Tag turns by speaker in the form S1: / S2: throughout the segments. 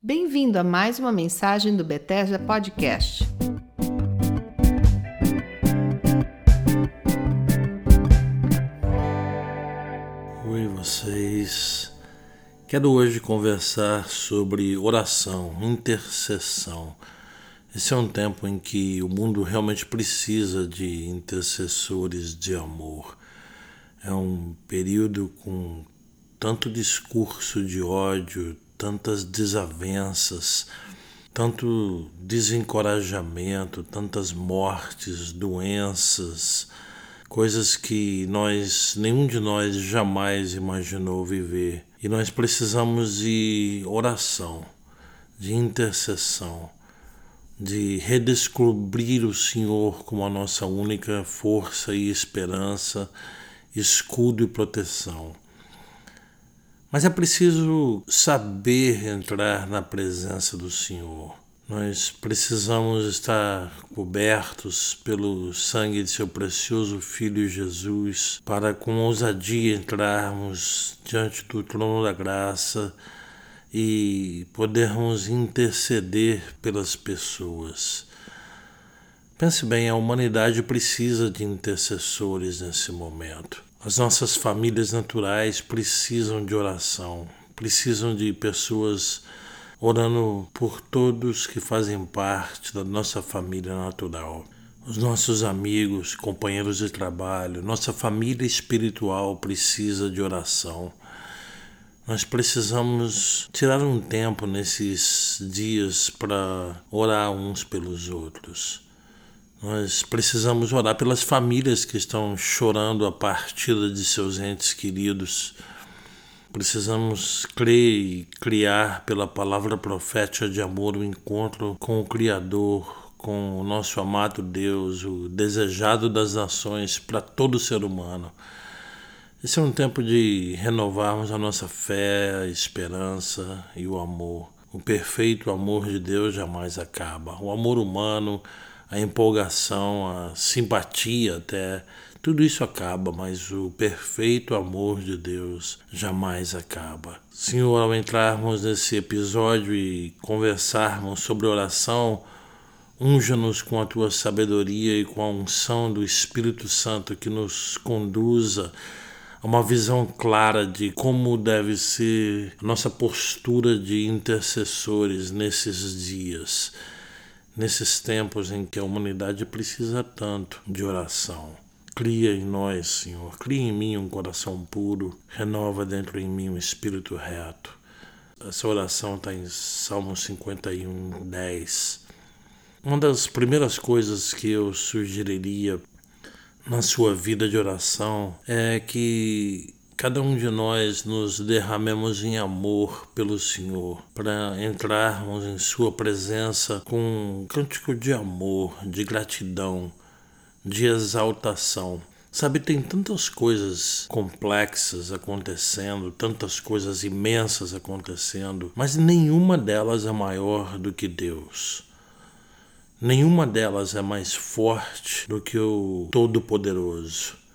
S1: Bem-vindo a mais uma mensagem do Bethesda Podcast.
S2: Oi, vocês. Quero hoje conversar sobre oração, intercessão. Esse é um tempo em que o mundo realmente precisa de intercessores de amor. É um período com tanto discurso de ódio, tantas desavenças, tanto desencorajamento, tantas mortes, doenças, coisas que nós, nenhum de nós jamais imaginou viver. E nós precisamos de oração, de intercessão, de redescobrir o Senhor como a nossa única força e esperança, escudo e proteção. Mas é preciso saber entrar na presença do Senhor. Nós precisamos estar cobertos pelo sangue de seu precioso Filho Jesus, para com ousadia entrarmos diante do trono da graça e podermos interceder pelas pessoas. Pense bem, a humanidade precisa de intercessores nesse momento. As nossas famílias naturais precisam de oração, precisam de pessoas orando por todos que fazem parte da nossa família natural. Os nossos amigos, companheiros de trabalho, nossa família espiritual precisa de oração. Nós precisamos tirar um tempo nesses dias para orar uns pelos outros. Nós precisamos orar pelas famílias que estão chorando a partida de seus entes queridos. Precisamos crer e criar pela palavra profética de amor o encontro com o Criador, com o nosso amado Deus, o desejado das nações para todo ser humano. Esse é um tempo de renovarmos a nossa fé, a esperança e o amor. O perfeito amor de Deus jamais acaba. O amor humano a empolgação, a simpatia até, tudo isso acaba, mas o perfeito amor de Deus jamais acaba. Senhor, ao entrarmos nesse episódio e conversarmos sobre oração, unja-nos com a tua sabedoria e com a unção do Espírito Santo que nos conduza a uma visão clara de como deve ser nossa postura de intercessores nesses dias nesses tempos em que a humanidade precisa tanto de oração. Cria em nós, Senhor, cria em mim um coração puro, renova dentro em mim um espírito reto. Essa oração está em Salmo 51, 10. Uma das primeiras coisas que eu sugeriria na sua vida de oração é que cada um de nós nos derramemos em amor pelo Senhor, para entrarmos em Sua presença com um cântico de amor, de gratidão, de exaltação. Sabe, tem tantas coisas complexas acontecendo, tantas coisas imensas acontecendo, mas nenhuma delas é maior do que Deus. Nenhuma delas é mais forte do que o Todo-Poderoso.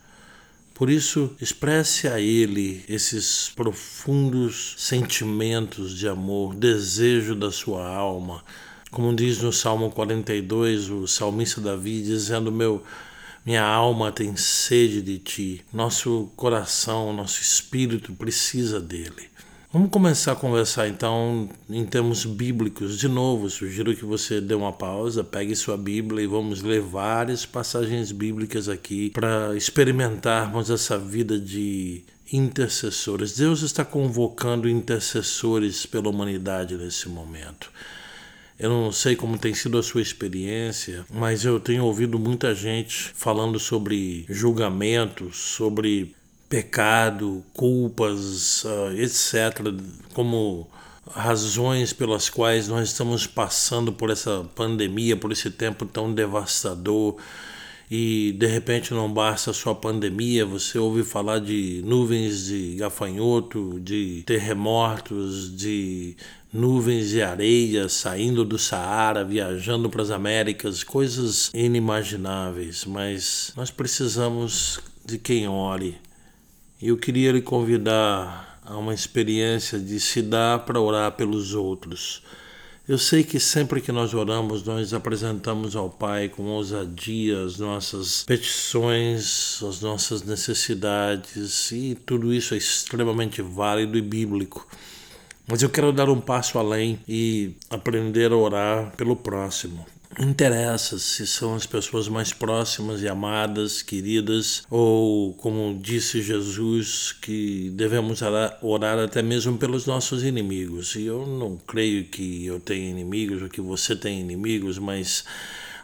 S2: Por isso, expresse a Ele esses profundos sentimentos de amor, desejo da sua alma. Como diz no Salmo 42, o salmista Davi, dizendo: Meu. Minha alma tem sede de ti, nosso coração, nosso espírito precisa dele. Vamos começar a conversar então em termos bíblicos. De novo, sugiro que você dê uma pausa, pegue sua Bíblia e vamos ler várias passagens bíblicas aqui para experimentarmos essa vida de intercessores. Deus está convocando intercessores pela humanidade nesse momento. Eu não sei como tem sido a sua experiência, mas eu tenho ouvido muita gente falando sobre julgamentos, sobre pecado, culpas, uh, etc., como razões pelas quais nós estamos passando por essa pandemia, por esse tempo tão devastador. E de repente não basta só a pandemia, você ouve falar de nuvens de gafanhoto, de terremotos, de nuvens de areia saindo do Saara, viajando para as Américas, coisas inimagináveis, mas nós precisamos de quem ore, eu queria lhe convidar a uma experiência de se dar para orar pelos outros. Eu sei que sempre que nós oramos, nós apresentamos ao Pai com ousadia as nossas petições, as nossas necessidades, e tudo isso é extremamente válido e bíblico. Mas eu quero dar um passo além e aprender a orar pelo próximo. Interessa se são as pessoas mais próximas e amadas, queridas, ou, como disse Jesus, que devemos orar até mesmo pelos nossos inimigos. E eu não creio que eu tenha inimigos ou que você tenha inimigos, mas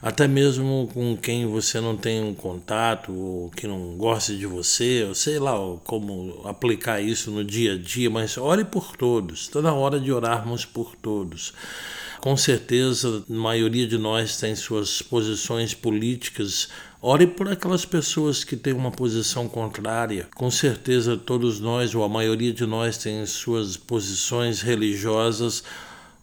S2: até mesmo com quem você não tem um contato ou que não gosta de você, sei lá como aplicar isso no dia a dia, mas ore por todos, está na hora de orarmos por todos. Com certeza, a maioria de nós tem suas posições políticas. Ore por aquelas pessoas que têm uma posição contrária. Com certeza, todos nós, ou a maioria de nós, tem suas posições religiosas.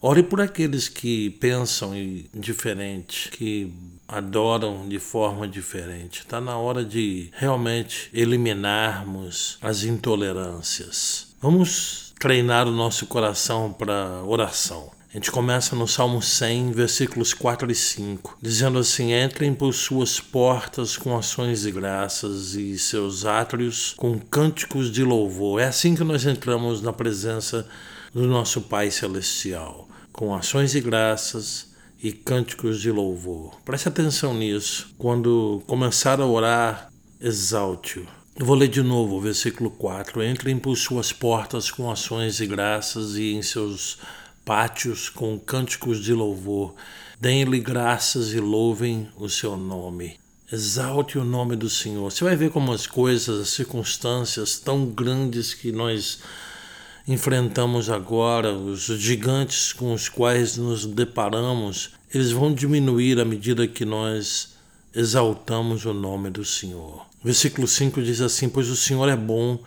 S2: Ore por aqueles que pensam diferente, que adoram de forma diferente. Está na hora de realmente eliminarmos as intolerâncias. Vamos treinar o nosso coração para oração. A gente começa no Salmo 100, versículos 4 e 5, dizendo assim: Entrem por suas portas com ações de graças e seus átrios com cânticos de louvor. É assim que nós entramos na presença do nosso Pai Celestial, com ações de graças e cânticos de louvor. Preste atenção nisso. Quando começar a orar, exalte-o. Eu vou ler de novo o versículo 4. Entrem por suas portas com ações de graças e em seus pátios com cânticos de louvor. Deem-lhe graças e louvem o seu nome. Exalte o nome do Senhor. Você vai ver como as coisas, as circunstâncias tão grandes que nós enfrentamos agora, os gigantes com os quais nos deparamos, eles vão diminuir à medida que nós exaltamos o nome do Senhor. Versículo 5 diz assim: Pois o Senhor é bom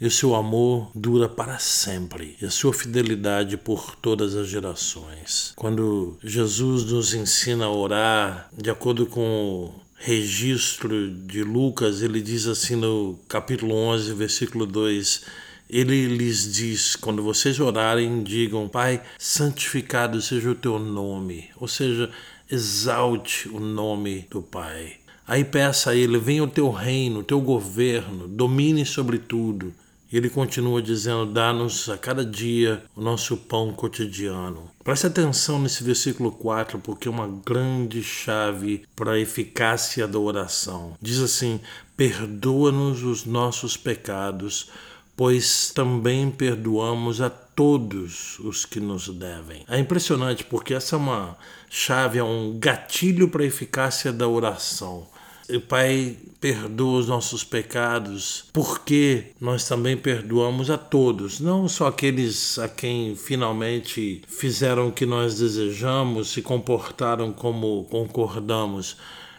S2: e o seu amor dura para sempre, e a sua fidelidade por todas as gerações. Quando Jesus nos ensina a orar, de acordo com o registro de Lucas, ele diz assim no capítulo 11, versículo 2: ele lhes diz: quando vocês orarem, digam, Pai, santificado seja o teu nome, ou seja, exalte o nome do Pai. Aí peça a ele: venha o teu reino, o teu governo, domine sobre tudo. Ele continua dizendo: Dá-nos a cada dia o nosso pão cotidiano. Preste atenção nesse versículo 4, porque é uma grande chave para a eficácia da oração. Diz assim: Perdoa-nos os nossos pecados, pois também perdoamos a todos os que nos devem. É impressionante porque essa é uma chave, é um gatilho para a eficácia da oração. O Pai perdoa os nossos pecados, porque nós também perdoamos a todos, não só aqueles a quem finalmente fizeram o que nós desejamos, se comportaram como concordamos,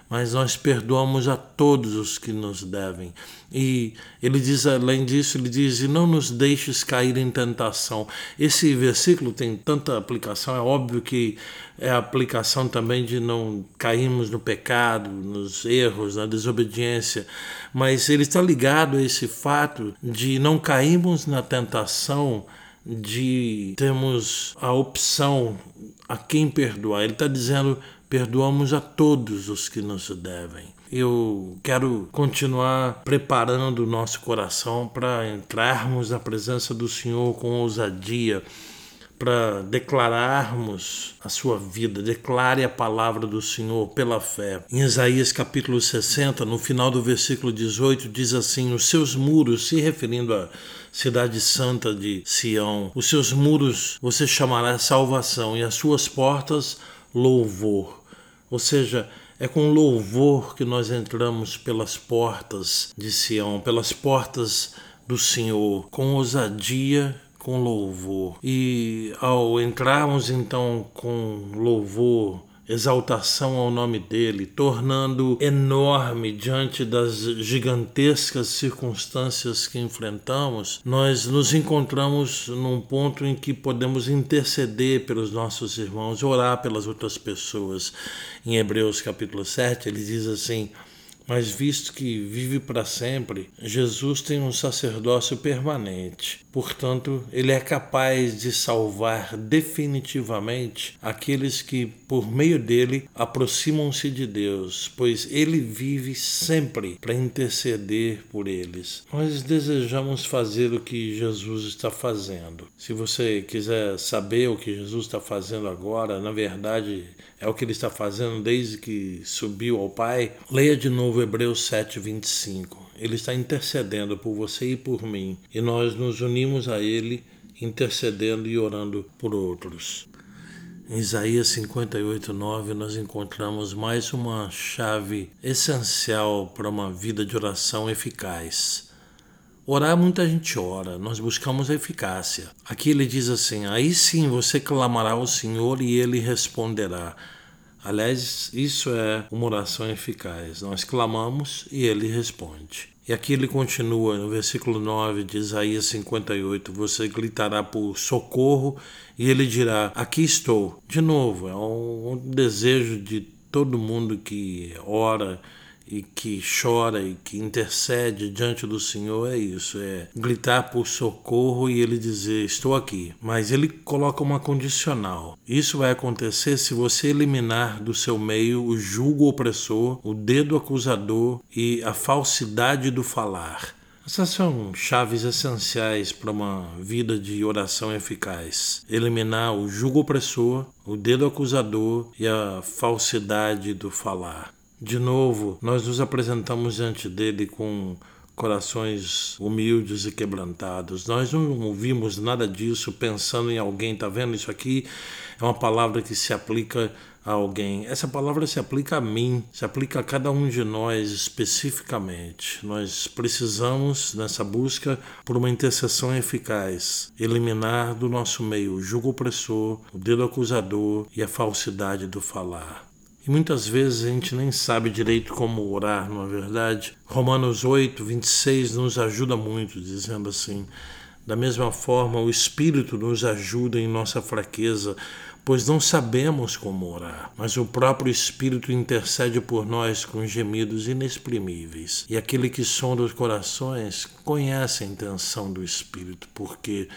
S2: mas nós perdoamos a todos os que nos devem. E ele diz, além disso, ele diz: e não nos deixes cair em tentação. Esse versículo tem tanta aplicação, é óbvio que é a aplicação também de não cairmos no pecado, nos erros, na desobediência, mas ele está ligado a esse fato de não cairmos na tentação de termos a opção a quem perdoar. Ele está dizendo perdoamos a todos os que nos devem. Eu quero continuar preparando o nosso coração para entrarmos na presença do Senhor com ousadia, para declararmos a sua vida. Declare a palavra do Senhor pela fé. Em Isaías capítulo 60, no final do versículo 18, diz assim: Os seus muros, se referindo à cidade santa de Sião, os seus muros você chamará salvação e as suas portas louvor. Ou seja, é com louvor que nós entramos pelas portas de Sião, pelas portas do Senhor, com ousadia, com louvor. E ao entrarmos então com louvor, exaltação ao nome dele, tornando enorme diante das gigantescas circunstâncias que enfrentamos, nós nos encontramos num ponto em que podemos interceder pelos nossos irmãos, orar pelas outras pessoas. Em Hebreus capítulo 7, ele diz assim: Mas visto que vive para sempre, Jesus tem um sacerdócio permanente. Portanto, ele é capaz de salvar definitivamente aqueles que, por meio dele, aproximam-se de Deus, pois ele vive sempre para interceder por eles. Nós desejamos fazer o que Jesus está fazendo. Se você quiser saber o que Jesus está fazendo agora, na verdade é o que ele está fazendo desde que subiu ao Pai, leia de novo Hebreus 7, 25 ele está intercedendo por você e por mim, e nós nos unimos a ele, intercedendo e orando por outros. Em Isaías 58, 9, nós encontramos mais uma chave essencial para uma vida de oração eficaz. Orar, muita gente ora, nós buscamos eficácia. Aqui ele diz assim: aí sim você clamará ao Senhor e ele responderá. Aliás, isso é uma oração eficaz. Nós clamamos e ele responde. E aqui ele continua no versículo 9 de Isaías 58: Você gritará por socorro e ele dirá: Aqui estou. De novo, é um, desejo de todo mundo que ora e que chora e que intercede diante do Senhor é isso, é gritar por socorro e ele dizer estou aqui. Mas ele coloca uma condicional. Isso vai acontecer se você eliminar do seu meio o julgo opressor, o dedo acusador e a falsidade do falar. Essas são chaves essenciais para uma vida de oração eficaz. Eliminar o julgo opressor, o dedo acusador e a falsidade do falar. De novo, nós nos apresentamos diante dele com corações humildes e quebrantados. Nós não ouvimos nada disso pensando em alguém, tá vendo? Isso aqui é uma palavra que se aplica a alguém. Essa palavra se aplica a mim, se aplica a cada um de nós especificamente. Nós precisamos, nessa busca por uma intercessão eficaz, eliminar do nosso meio o jugo opressor, o dedo acusador e a falsidade do falar. E muitas vezes a gente nem sabe direito como orar, não é verdade? Romanos 8, 26 nos ajuda muito, dizendo assim: Da mesma forma, o Espírito nos ajuda em nossa fraqueza, pois não sabemos como orar, mas o próprio Espírito intercede por nós com gemidos inexprimíveis. E aquele que sonda os corações conhece a intenção do Espírito, porque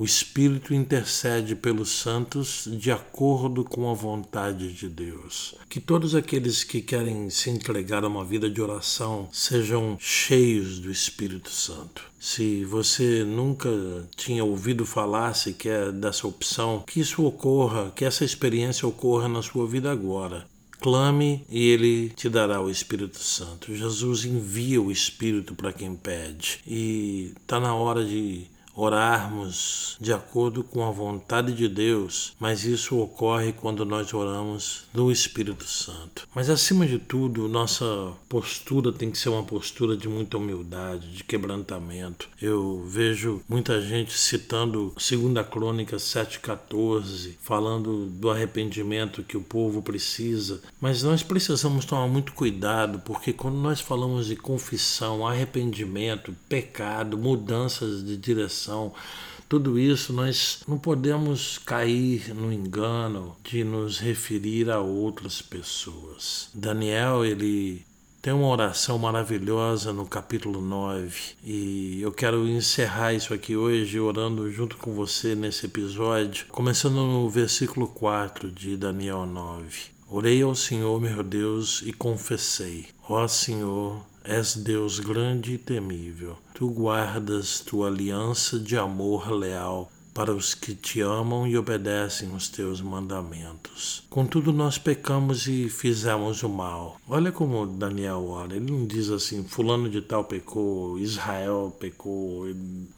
S2: o Espírito intercede pelos santos de acordo com a vontade de Deus. Que todos aqueles que querem se entregar a uma vida de oração sejam cheios do Espírito Santo. Se você nunca tinha ouvido falar sequer dessa opção, que isso ocorra, que essa experiência ocorra na sua vida agora. Clame e ele te dará o Espírito Santo. Jesus envia o Espírito para quem pede. E está na hora de orarmos de acordo com a vontade de Deus, mas isso ocorre quando nós oramos no Espírito Santo. Mas acima de tudo, nossa postura tem que ser uma postura de muita humildade, de quebrantamento. Eu vejo muita gente citando 2 Crônica 7,14, falando do arrependimento que o povo precisa, mas nós precisamos tomar muito cuidado, porque quando nós falamos de confissão, arrependimento, pecado, mudanças de direção, tudo isso nós não podemos cair no engano de nos referir a outras pessoas. Daniel, ele tem uma oração maravilhosa no capítulo 9 e eu quero encerrar isso aqui hoje orando junto com você nesse episódio, começando no versículo 4 de Daniel 9. Orei ao Senhor, meu Deus, e confessei: Ó Senhor, És Deus grande e temível. Tu guardas tua aliança de amor leal para os que te amam e obedecem os teus mandamentos. Contudo, nós pecamos e fizemos o mal. Olha como Daniel ora. Ele não diz assim: Fulano de Tal pecou, Israel pecou,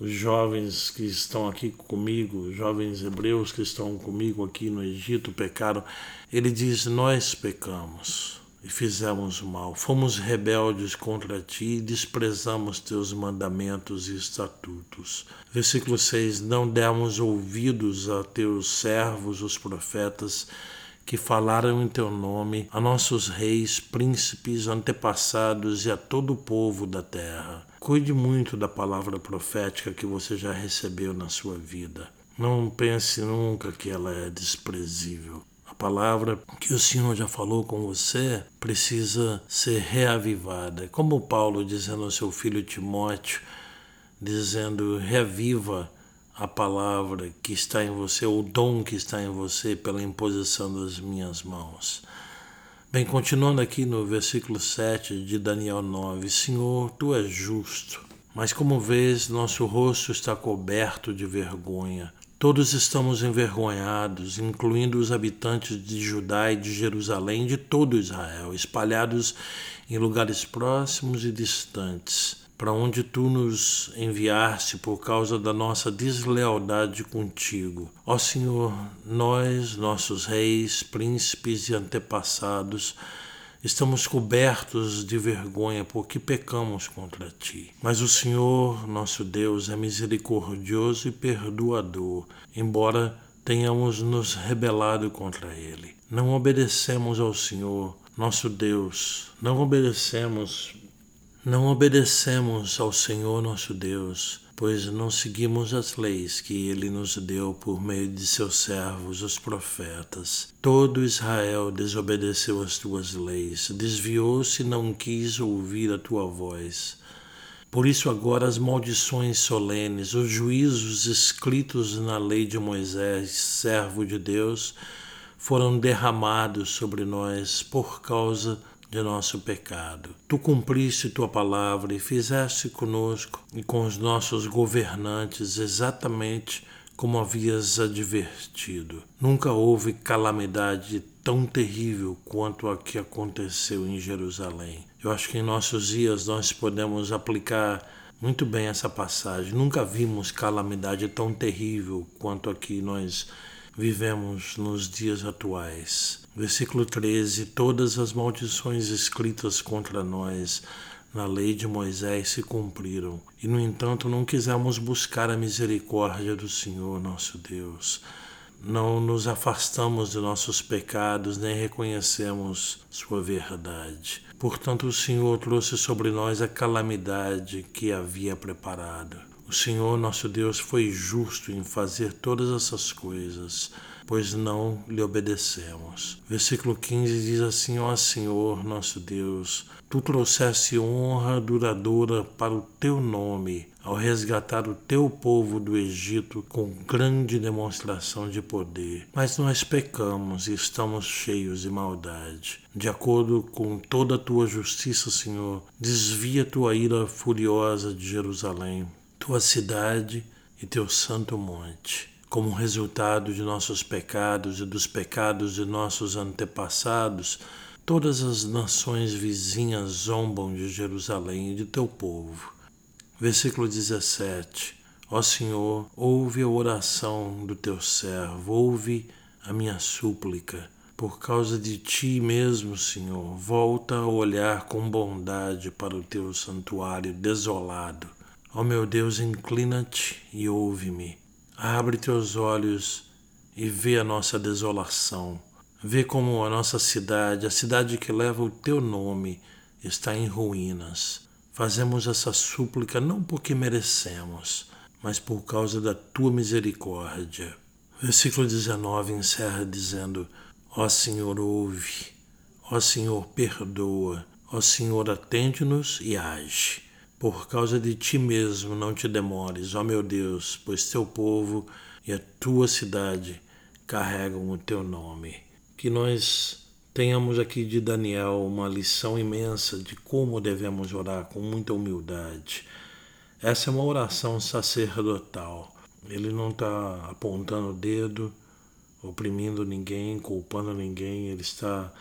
S2: os jovens que estão aqui comigo, jovens hebreus que estão comigo aqui no Egito pecaram. Ele diz: Nós pecamos e fizemos mal. Fomos rebeldes contra ti e desprezamos teus mandamentos e estatutos. Versículo 6: Não demos ouvidos a teus servos, os profetas, que falaram em teu nome, a nossos reis, príncipes, antepassados e a todo o povo da terra. Cuide muito da palavra profética que você já recebeu na sua vida. Não pense nunca que ela é desprezível palavra que o Senhor já falou com você precisa ser reavivada. Como Paulo dizendo ao seu filho Timóteo, dizendo: reaviva a palavra que está em você, o dom que está em você pela imposição das minhas mãos. Bem, continuando aqui no versículo 7 de Daniel 9: Senhor, tu és justo, mas como vês, nosso rosto está coberto de vergonha. Todos estamos envergonhados, incluindo os habitantes de Judá e de Jerusalém, de todo Israel, espalhados em lugares próximos e distantes para onde tu nos enviaste por causa da nossa deslealdade contigo. Ó Senhor, nós, nossos reis, príncipes e antepassados, estamos cobertos de vergonha porque pecamos contra ti. Mas o Senhor, nosso Deus, é misericordioso e perdoador, embora tenhamos nos rebelado contra ele. Não obedecemos ao Senhor, nosso Deus, não obedecemos não obedecemos ao Senhor nosso Deus, pois não seguimos as leis que ele nos deu por meio de seus servos, os profetas. Todo Israel desobedeceu as tuas leis, desviou-se e não quis ouvir a tua voz. Por isso, agora, as maldições solenes, os juízos escritos na lei de Moisés, servo de Deus, foram derramados sobre nós por causa de nosso pecado. Tu cumpriste tua palavra e fizeste conosco e com os nossos governantes exatamente como havias advertido. Nunca houve calamidade tão terrível quanto a que aconteceu em Jerusalém. Eu acho que em nossos dias nós podemos aplicar muito bem essa passagem. Nunca vimos calamidade tão terrível quanto a que nós vivemos nos dias atuais. Versículo 13: Todas as maldições escritas contra nós na lei de Moisés se cumpriram, e no entanto não quisemos buscar a misericórdia do Senhor nosso Deus. Não nos afastamos de nossos pecados, nem reconhecemos Sua verdade. Portanto, o Senhor trouxe sobre nós a calamidade que havia preparado. O Senhor nosso Deus foi justo em fazer todas essas coisas pois não lhe obedecemos. Versículo 15 diz assim: Ó Senhor, nosso Deus, tu trouxeste honra duradoura para o teu nome, ao resgatar o teu povo do Egito com grande demonstração de poder. Mas nós pecamos e estamos cheios de maldade. De acordo com toda a tua justiça, Senhor, desvia tua ira furiosa de Jerusalém, tua cidade e teu santo monte como resultado de nossos pecados e dos pecados de nossos antepassados, todas as nações vizinhas zombam de Jerusalém e de teu povo. Versículo 17. Ó Senhor, ouve a oração do teu servo, ouve a minha súplica. Por causa de ti mesmo, Senhor, volta a olhar com bondade para o teu santuário desolado. Ó meu Deus, inclina-te e ouve-me. Abre teus olhos e vê a nossa desolação. Vê como a nossa cidade, a cidade que leva o teu nome, está em ruínas. Fazemos essa súplica não porque merecemos, mas por causa da tua misericórdia. Versículo 19 encerra dizendo: Ó Senhor, ouve, ó Senhor, perdoa, ó Senhor, atende-nos e age. Por causa de ti mesmo não te demores, ó meu Deus, pois teu povo e a tua cidade carregam o teu nome. Que nós tenhamos aqui de Daniel uma lição imensa de como devemos orar com muita humildade. Essa é uma oração sacerdotal. Ele não está apontando o dedo, oprimindo ninguém, culpando ninguém, ele está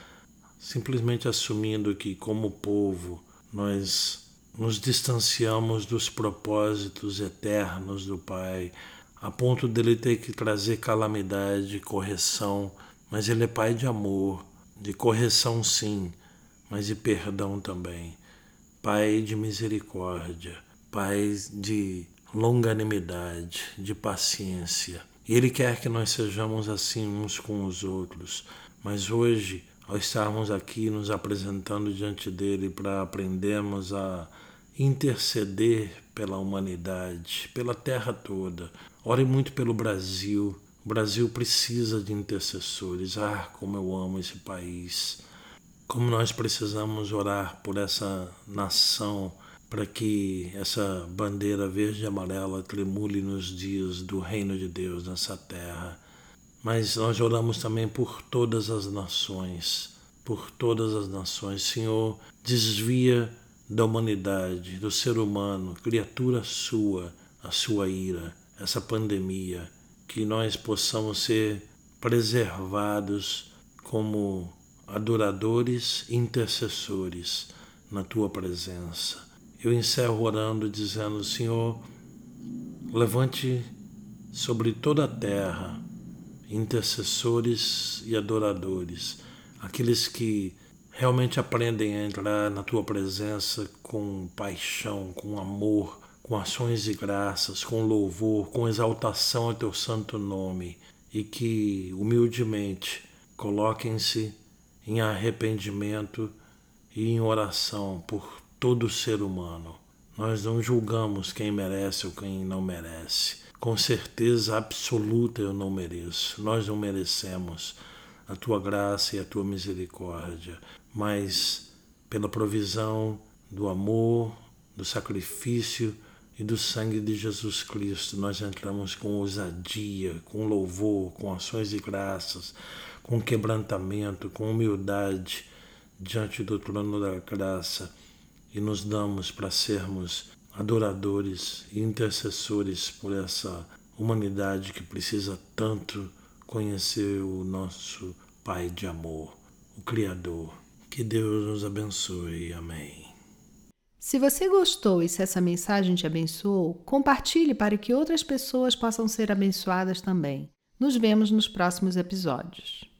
S2: simplesmente assumindo que, como povo, nós nos distanciamos dos propósitos eternos do Pai, a ponto dele ter que trazer calamidade, correção, mas ele é Pai de amor, de correção sim, mas de perdão também. Pai de misericórdia, Pai de longanimidade, de paciência. Ele quer que nós sejamos assim uns com os outros. Mas hoje, ao estarmos aqui nos apresentando diante dele para aprendermos a interceder pela humanidade, pela terra toda. Ore muito pelo Brasil, O Brasil precisa de intercessores. Ah, como eu amo esse país. Como nós precisamos orar por essa nação para que essa bandeira verde e amarela tremule nos dias do reino de Deus nessa terra. Mas nós oramos também por todas as nações, por todas as nações. Senhor, desvia da humanidade, do ser humano, criatura sua, a sua ira, essa pandemia, que nós possamos ser preservados como adoradores intercessores na tua presença eu encerro orando dizendo: Senhor, levante sobre toda a terra intercessores e adoradores, aqueles que realmente aprendem a entrar na tua presença com paixão, com amor, com ações de graças, com louvor, com exaltação ao teu santo nome e que humildemente coloquem-se em arrependimento e em oração por todo ser humano. Nós não julgamos quem merece ou quem não merece. Com certeza absoluta eu não mereço. Nós não merecemos a tua graça e a tua misericórdia, mas pela provisão do amor, do sacrifício e do sangue de Jesus Cristo, nós entramos com ousadia, com louvor, com ações de graças, com quebrantamento, com humildade diante do trono da graça e nos damos para sermos adoradores e intercessores por essa humanidade que precisa tanto conhecer o nosso Pai de amor, o Criador. Que Deus nos abençoe. Amém.
S1: Se você gostou e se essa mensagem te abençoou, compartilhe para que outras pessoas possam ser abençoadas também. Nos vemos nos próximos episódios.